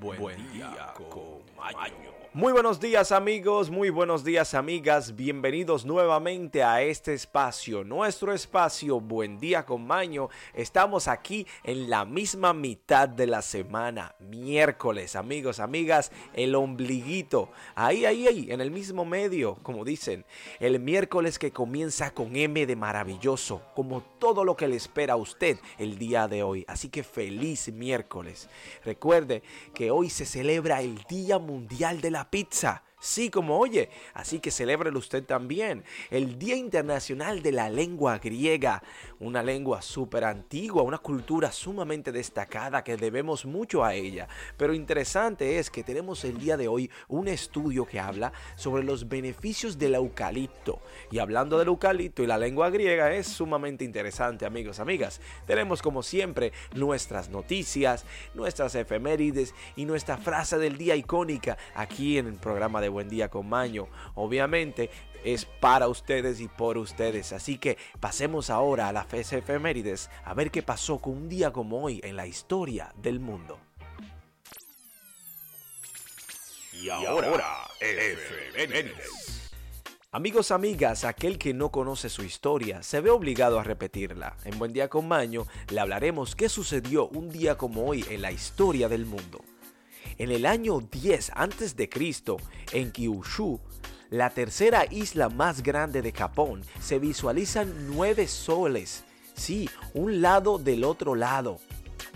Buen, día, con Muy buenos días amigos, muy buenos días amigas, bienvenidos nuevamente a este espacio, nuestro espacio Buen día con Maño. Estamos aquí en la misma mitad de la semana, miércoles, amigos, amigas, el ombliguito, ahí, ahí, ahí, en el mismo medio, como dicen, el miércoles que comienza con M de maravilloso, como todo lo que le espera a usted el día de hoy. Así que feliz miércoles. Recuerde que hoy se celebra el Día Mundial de la Pizza. Sí, como oye, así que celébrelo usted también. El Día Internacional de la Lengua Griega, una lengua súper antigua, una cultura sumamente destacada que debemos mucho a ella. Pero interesante es que tenemos el día de hoy un estudio que habla sobre los beneficios del eucalipto. Y hablando del eucalipto y la lengua griega es sumamente interesante, amigos, amigas. Tenemos como siempre nuestras noticias, nuestras efemérides y nuestra frase del día icónica aquí en el programa de Buen Día con Maño. Obviamente es para ustedes y por ustedes. Así que pasemos ahora a la fe efemérides a ver qué pasó con un día como hoy en la historia del mundo. Y ahora, efemérides. Amigos, amigas, aquel que no conoce su historia se ve obligado a repetirla. En Buen Día con Maño le hablaremos qué sucedió un día como hoy en la historia del mundo. En el año 10 a.C., en Kyushu, la tercera isla más grande de Japón, se visualizan nueve soles. Sí, un lado del otro lado.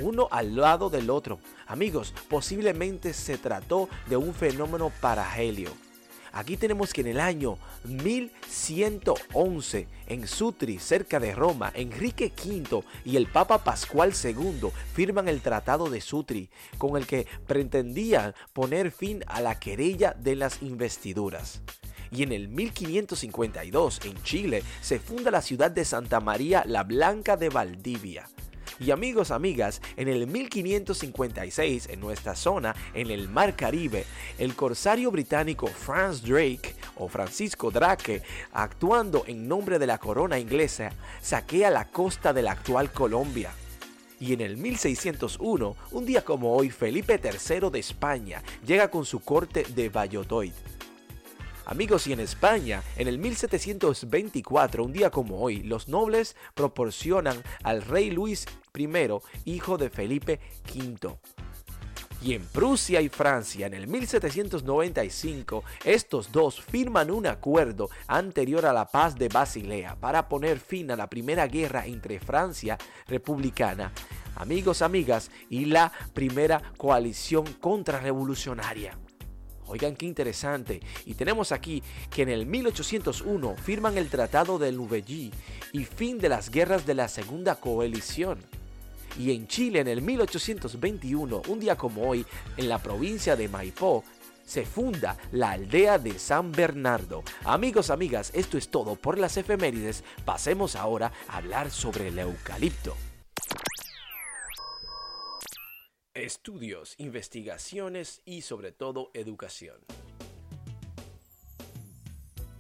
Uno al lado del otro. Amigos, posiblemente se trató de un fenómeno parahelio. Aquí tenemos que en el año 1111, en Sutri, cerca de Roma, Enrique V y el Papa Pascual II firman el Tratado de Sutri, con el que pretendían poner fin a la querella de las investiduras y en el 1552 en Chile se funda la ciudad de Santa María la Blanca de Valdivia. Y amigos, amigas, en el 1556, en nuestra zona, en el Mar Caribe, el corsario británico Franz Drake o Francisco Drake, actuando en nombre de la corona inglesa, saquea la costa de la actual Colombia. Y en el 1601, un día como hoy, Felipe III de España llega con su corte de Valladolid Amigos, y en España, en el 1724, un día como hoy, los nobles proporcionan al rey Luis I, hijo de Felipe V. Y en Prusia y Francia, en el 1795, estos dos firman un acuerdo anterior a la paz de Basilea para poner fin a la primera guerra entre Francia republicana, amigos, amigas, y la primera coalición contrarrevolucionaria. Oigan qué interesante. Y tenemos aquí que en el 1801 firman el Tratado de Louvagie y fin de las guerras de la Segunda Coalición. Y en Chile en el 1821, un día como hoy, en la provincia de Maipó, se funda la aldea de San Bernardo. Amigos, amigas, esto es todo por las efemérides. Pasemos ahora a hablar sobre el eucalipto. Estudios, investigaciones y sobre todo educación.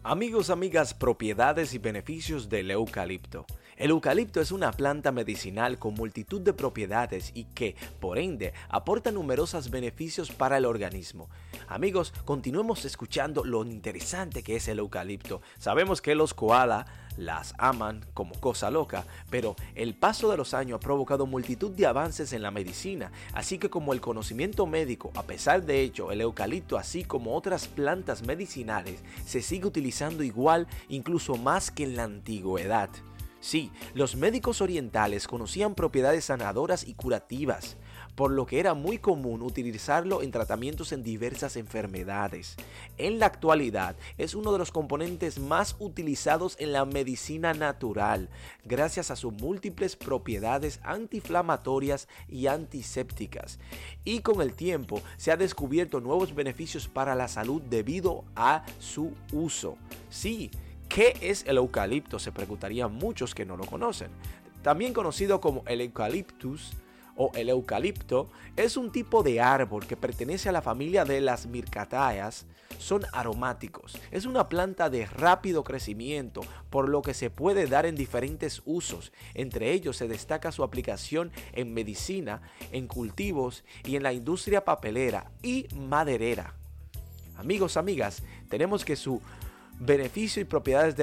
Amigos, amigas, propiedades y beneficios del eucalipto. El eucalipto es una planta medicinal con multitud de propiedades y que, por ende, aporta numerosos beneficios para el organismo. Amigos, continuemos escuchando lo interesante que es el eucalipto. Sabemos que los koala las aman como cosa loca, pero el paso de los años ha provocado multitud de avances en la medicina, así que como el conocimiento médico, a pesar de ello, el eucalipto así como otras plantas medicinales se sigue utilizando igual, incluso más que en la antigüedad. Sí, los médicos orientales conocían propiedades sanadoras y curativas, por lo que era muy común utilizarlo en tratamientos en diversas enfermedades. En la actualidad es uno de los componentes más utilizados en la medicina natural, gracias a sus múltiples propiedades antiinflamatorias y antisépticas. Y con el tiempo se ha descubierto nuevos beneficios para la salud debido a su uso. Sí, ¿Qué es el eucalipto? Se preguntarían muchos que no lo conocen. También conocido como el eucaliptus o el eucalipto es un tipo de árbol que pertenece a la familia de las mircataeas. Son aromáticos. Es una planta de rápido crecimiento, por lo que se puede dar en diferentes usos. Entre ellos se destaca su aplicación en medicina, en cultivos y en la industria papelera y maderera. Amigos, amigas, tenemos que su beneficio y propiedades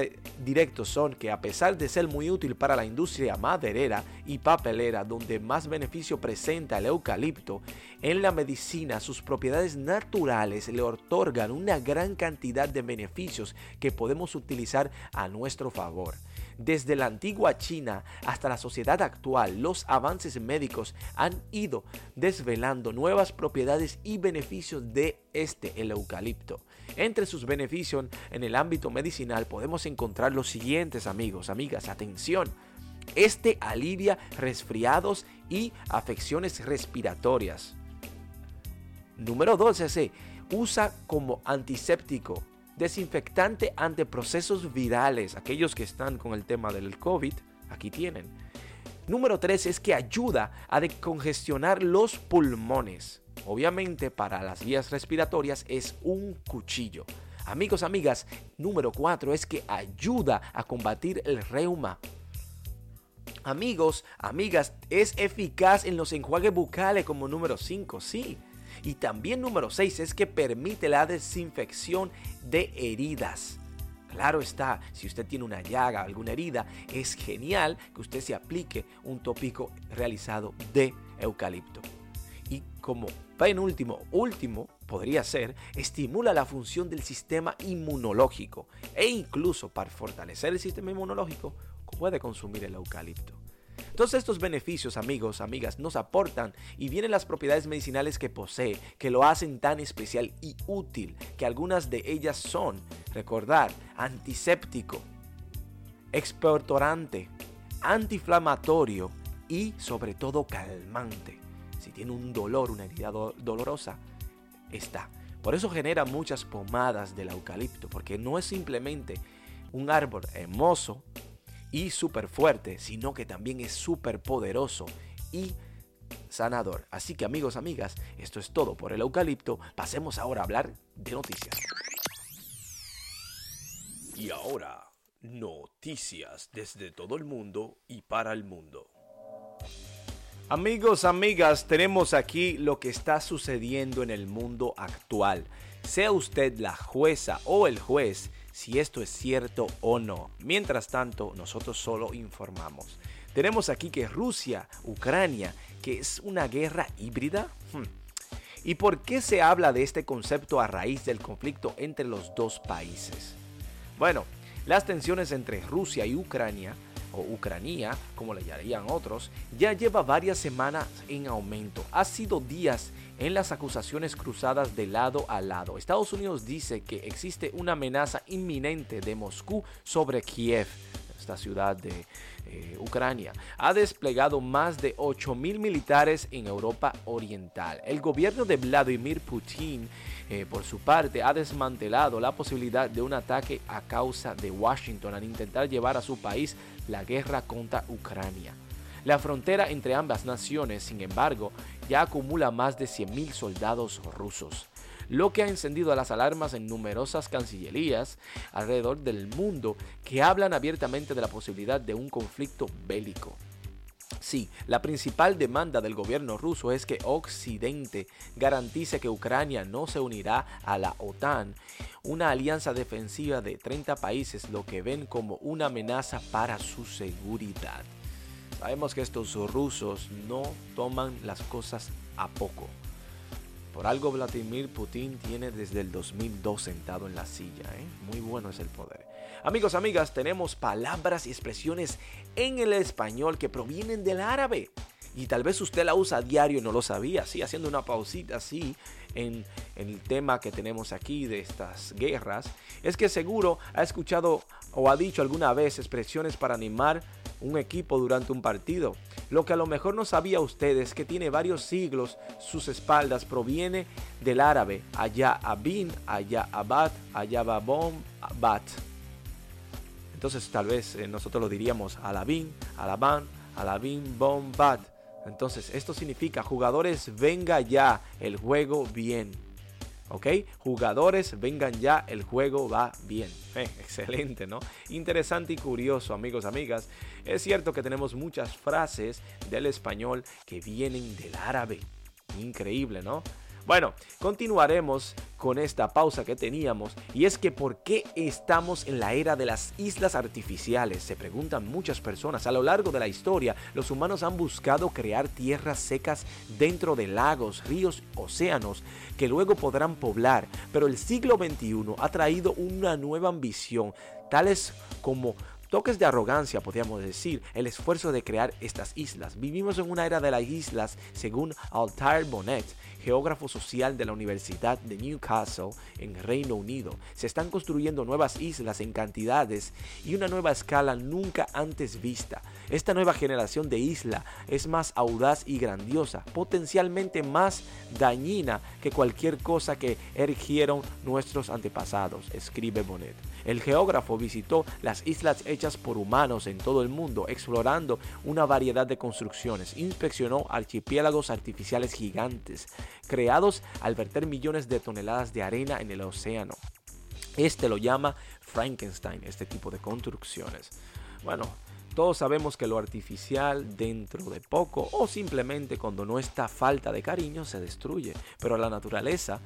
directos son que a pesar de ser muy útil para la industria maderera y papelera, donde más beneficio presenta el eucalipto, en la medicina sus propiedades naturales le otorgan una gran cantidad de beneficios que podemos utilizar a nuestro favor. Desde la antigua China hasta la sociedad actual, los avances médicos han ido desvelando nuevas propiedades y beneficios de este, el eucalipto. Entre sus beneficios en el ámbito medicinal podemos encontrar los siguientes amigos, amigas, atención. Este alivia resfriados y afecciones respiratorias. Número 12 se usa como antiséptico desinfectante ante procesos virales, aquellos que están con el tema del COVID, aquí tienen. Número 3 es que ayuda a decongestionar los pulmones. Obviamente para las vías respiratorias es un cuchillo. Amigos, amigas, número 4 es que ayuda a combatir el reuma. Amigos, amigas, es eficaz en los enjuagues bucales como número 5, sí. Y también número 6 es que permite la desinfección de heridas. Claro está, si usted tiene una llaga, alguna herida, es genial que usted se aplique un tópico realizado de eucalipto. Y como penúltimo, último, podría ser, estimula la función del sistema inmunológico e incluso para fortalecer el sistema inmunológico puede consumir el eucalipto. Todos estos beneficios, amigos, amigas, nos aportan y vienen las propiedades medicinales que posee, que lo hacen tan especial y útil, que algunas de ellas son, recordar, antiséptico, expectorante, antiinflamatorio y sobre todo calmante. Si tiene un dolor, una herida dolorosa, está. Por eso genera muchas pomadas del eucalipto, porque no es simplemente un árbol hermoso y súper fuerte, sino que también es súper poderoso y sanador. Así que amigos, amigas, esto es todo por el eucalipto. Pasemos ahora a hablar de noticias. Y ahora, noticias desde todo el mundo y para el mundo. Amigos, amigas, tenemos aquí lo que está sucediendo en el mundo actual. Sea usted la jueza o el juez, si esto es cierto o no. Mientras tanto, nosotros solo informamos. Tenemos aquí que Rusia, Ucrania, que es una guerra híbrida. Hmm. ¿Y por qué se habla de este concepto a raíz del conflicto entre los dos países? Bueno, las tensiones entre Rusia y Ucrania o Ucrania, como le llamarían otros, ya lleva varias semanas en aumento. Ha sido días en las acusaciones cruzadas de lado a lado. Estados Unidos dice que existe una amenaza inminente de Moscú sobre Kiev, esta ciudad de eh, Ucrania. Ha desplegado más de 8.000 militares en Europa Oriental. El gobierno de Vladimir Putin, eh, por su parte, ha desmantelado la posibilidad de un ataque a causa de Washington al intentar llevar a su país la guerra contra Ucrania. La frontera entre ambas naciones, sin embargo, ya acumula más de 100.000 soldados rusos, lo que ha encendido las alarmas en numerosas cancillerías alrededor del mundo que hablan abiertamente de la posibilidad de un conflicto bélico. Sí, la principal demanda del gobierno ruso es que Occidente garantice que Ucrania no se unirá a la OTAN, una alianza defensiva de 30 países, lo que ven como una amenaza para su seguridad. Sabemos que estos rusos no toman las cosas a poco. Por algo Vladimir Putin tiene desde el 2002 sentado en la silla. ¿eh? Muy bueno es el poder. Amigos, amigas, tenemos palabras y expresiones en el español que provienen del árabe. Y tal vez usted la usa a diario y no lo sabía. Así, haciendo una pausita así en, en el tema que tenemos aquí de estas guerras. Es que seguro ha escuchado o ha dicho alguna vez expresiones para animar un equipo durante un partido. Lo que a lo mejor no sabía usted es que tiene varios siglos, sus espaldas proviene del árabe, allá abin, allá abad, allá babom, bat. Entonces tal vez eh, nosotros lo diríamos alabin, alaban, alabin, bom, bat. Entonces, esto significa jugadores, venga ya, el juego bien. ¿Ok? Jugadores, vengan ya, el juego va bien. Eh, excelente, ¿no? Interesante y curioso, amigos, amigas. Es cierto que tenemos muchas frases del español que vienen del árabe. Increíble, ¿no? Bueno, continuaremos con esta pausa que teníamos y es que ¿por qué estamos en la era de las islas artificiales? Se preguntan muchas personas. A lo largo de la historia, los humanos han buscado crear tierras secas dentro de lagos, ríos, océanos que luego podrán poblar, pero el siglo XXI ha traído una nueva ambición, tales como toques de arrogancia, podríamos decir, el esfuerzo de crear estas islas. Vivimos en una era de las islas, según Altair Bonnet, geógrafo social de la Universidad de Newcastle en Reino Unido. Se están construyendo nuevas islas en cantidades y una nueva escala nunca antes vista. Esta nueva generación de isla es más audaz y grandiosa, potencialmente más dañina que cualquier cosa que erigieron nuestros antepasados, escribe Bonnet. El geógrafo visitó las islas hechas por humanos en todo el mundo, explorando una variedad de construcciones. Inspeccionó archipiélagos artificiales gigantes, creados al verter millones de toneladas de arena en el océano. Este lo llama Frankenstein, este tipo de construcciones. Bueno, todos sabemos que lo artificial dentro de poco o simplemente cuando no está falta de cariño se destruye, pero la naturaleza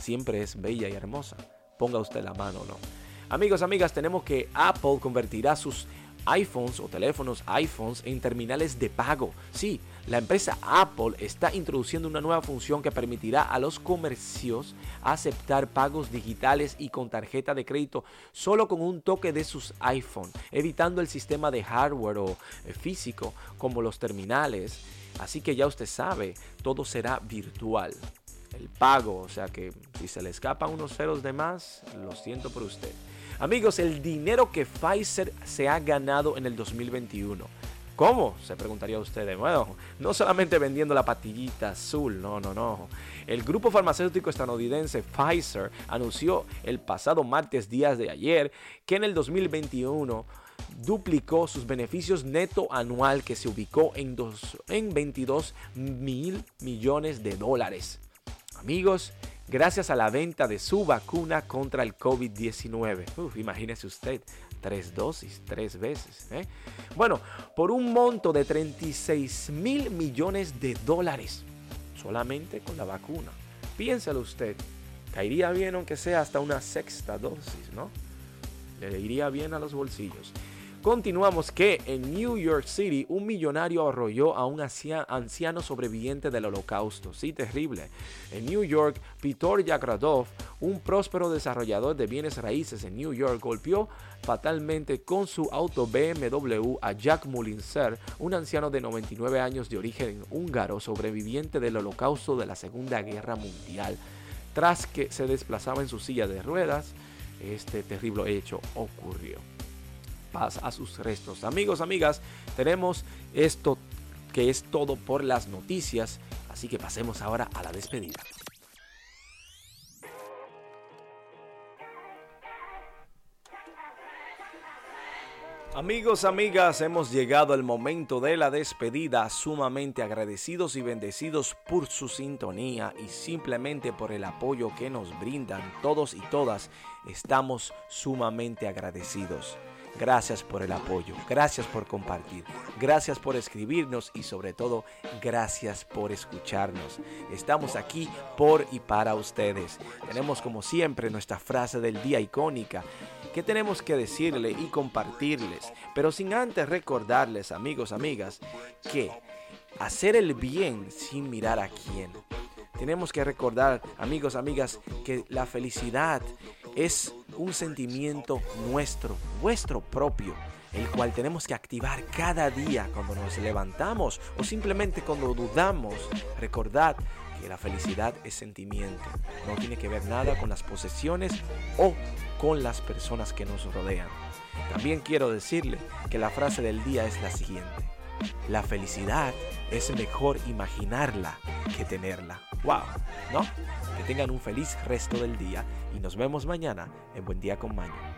siempre es bella y hermosa. Ponga usted la mano o no. Amigos, amigas, tenemos que Apple convertirá sus iPhones o teléfonos iPhones en terminales de pago. Sí, la empresa Apple está introduciendo una nueva función que permitirá a los comercios aceptar pagos digitales y con tarjeta de crédito solo con un toque de sus iPhone, evitando el sistema de hardware o eh, físico como los terminales. Así que ya usted sabe, todo será virtual el pago. O sea que si se le escapan unos ceros de más, lo siento por usted. Amigos, el dinero que Pfizer se ha ganado en el 2021. ¿Cómo? Se preguntaría usted. Bueno, no solamente vendiendo la patillita azul, no, no, no. El grupo farmacéutico estadounidense Pfizer anunció el pasado martes días de ayer que en el 2021 duplicó sus beneficios neto anual que se ubicó en, dos, en 22 mil millones de dólares. Amigos, gracias a la venta de su vacuna contra el COVID-19. Imagínese usted, tres dosis, tres veces. ¿eh? Bueno, por un monto de 36 mil millones de dólares, solamente con la vacuna. Piénselo usted, caería bien aunque sea hasta una sexta dosis, ¿no? Le iría bien a los bolsillos. Continuamos que en New York City un millonario arrolló a un anciano sobreviviente del holocausto. Sí, terrible. En New York, Pitor Yagradov, un próspero desarrollador de bienes raíces en New York, golpeó fatalmente con su auto BMW a Jack Mulinser, un anciano de 99 años de origen húngaro sobreviviente del holocausto de la Segunda Guerra Mundial. Tras que se desplazaba en su silla de ruedas, este terrible hecho ocurrió a sus restos. Amigos, amigas, tenemos esto que es todo por las noticias, así que pasemos ahora a la despedida. Amigos, amigas, hemos llegado al momento de la despedida, sumamente agradecidos y bendecidos por su sintonía y simplemente por el apoyo que nos brindan todos y todas, estamos sumamente agradecidos. Gracias por el apoyo, gracias por compartir, gracias por escribirnos y sobre todo gracias por escucharnos. Estamos aquí por y para ustedes. Tenemos como siempre nuestra frase del día icónica que tenemos que decirle y compartirles, pero sin antes recordarles amigos, amigas, que hacer el bien sin mirar a quién. Tenemos que recordar, amigos, amigas, que la felicidad es un sentimiento nuestro, vuestro propio, el cual tenemos que activar cada día cuando nos levantamos o simplemente cuando dudamos. Recordad que la felicidad es sentimiento, no tiene que ver nada con las posesiones o con las personas que nos rodean. También quiero decirle que la frase del día es la siguiente. La felicidad es mejor imaginarla que tenerla. ¡Wow! ¿No? Que tengan un feliz resto del día y nos vemos mañana en Buen Día con Maño.